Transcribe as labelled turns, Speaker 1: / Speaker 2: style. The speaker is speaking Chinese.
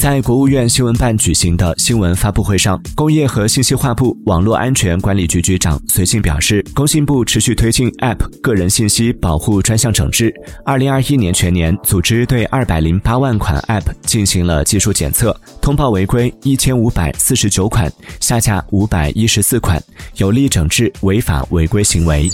Speaker 1: 在国务院新闻办举行的新闻发布会上，工业和信息化部网络安全管理局局长随信表示，工信部持续推进 App 个人信息保护专项整治，二零二一年全年组织对二百零八万款 App 进行了技术检测，通报违规一千五百四十九款，下架五百一十四款，有力整治违法违规行为。